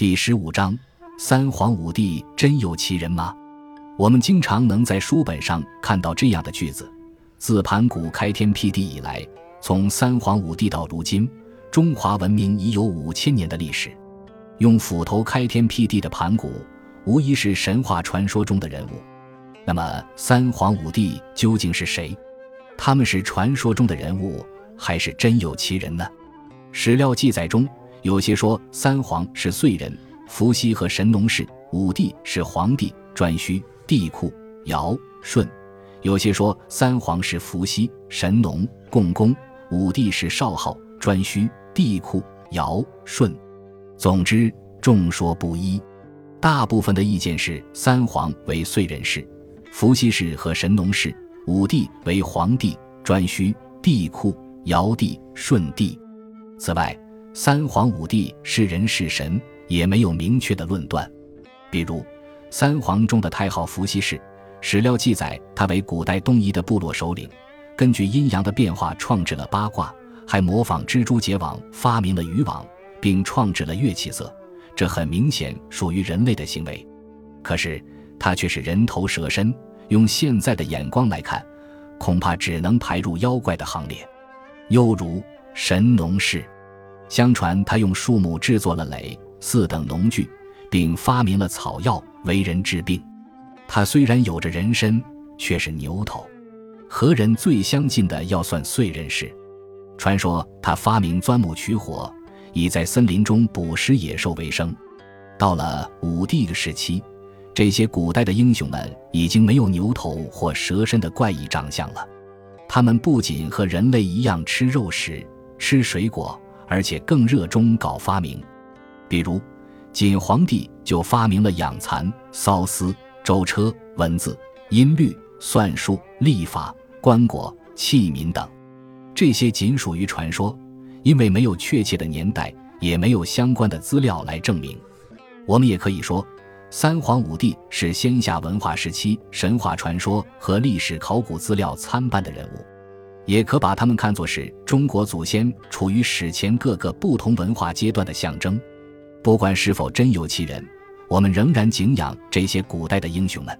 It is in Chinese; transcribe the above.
第十五章：三皇五帝真有其人吗？我们经常能在书本上看到这样的句子：自盘古开天辟地以来，从三皇五帝到如今，中华文明已有五千年的历史。用斧头开天辟地的盘古，无疑是神话传说中的人物。那么，三皇五帝究竟是谁？他们是传说中的人物，还是真有其人呢？史料记载中。有些说三皇是燧人、伏羲和神农氏，五帝是黄帝、颛顼、帝喾、尧、舜；有些说三皇是伏羲、神农、共工，五帝是少昊、颛顼、帝喾、尧、舜。总之，众说不一。大部分的意见是三皇为燧人氏、伏羲氏和神农氏，五帝为黄帝、颛顼、帝喾、尧帝、舜帝。此外，三皇五帝是人是神，也没有明确的论断。比如，三皇中的太昊伏羲氏，史料记载他为古代东夷的部落首领，根据阴阳的变化创制了八卦，还模仿蜘蛛结网发明了渔网，并创制了乐器色。这很明显属于人类的行为。可是他却是人头蛇身，用现在的眼光来看，恐怕只能排入妖怪的行列。又如神农氏。相传他用树木制作了耒、耜等农具，并发明了草药，为人治病。他虽然有着人身，却是牛头。和人最相近的要算燧人氏。传说他发明钻木取火，以在森林中捕食野兽为生。到了武帝的时期，这些古代的英雄们已经没有牛头或蛇身的怪异长相了。他们不仅和人类一样吃肉食、吃水果。而且更热衷搞发明，比如晋皇帝就发明了养蚕、缫丝、舟车、文字、音律、算术、历法、棺椁、器皿等。这些仅属于传说，因为没有确切的年代，也没有相关的资料来证明。我们也可以说，三皇五帝是先夏文化时期神话传说和历史考古资料参半的人物。也可把他们看作是中国祖先处于史前各个不同文化阶段的象征。不管是否真有其人，我们仍然敬仰这些古代的英雄们。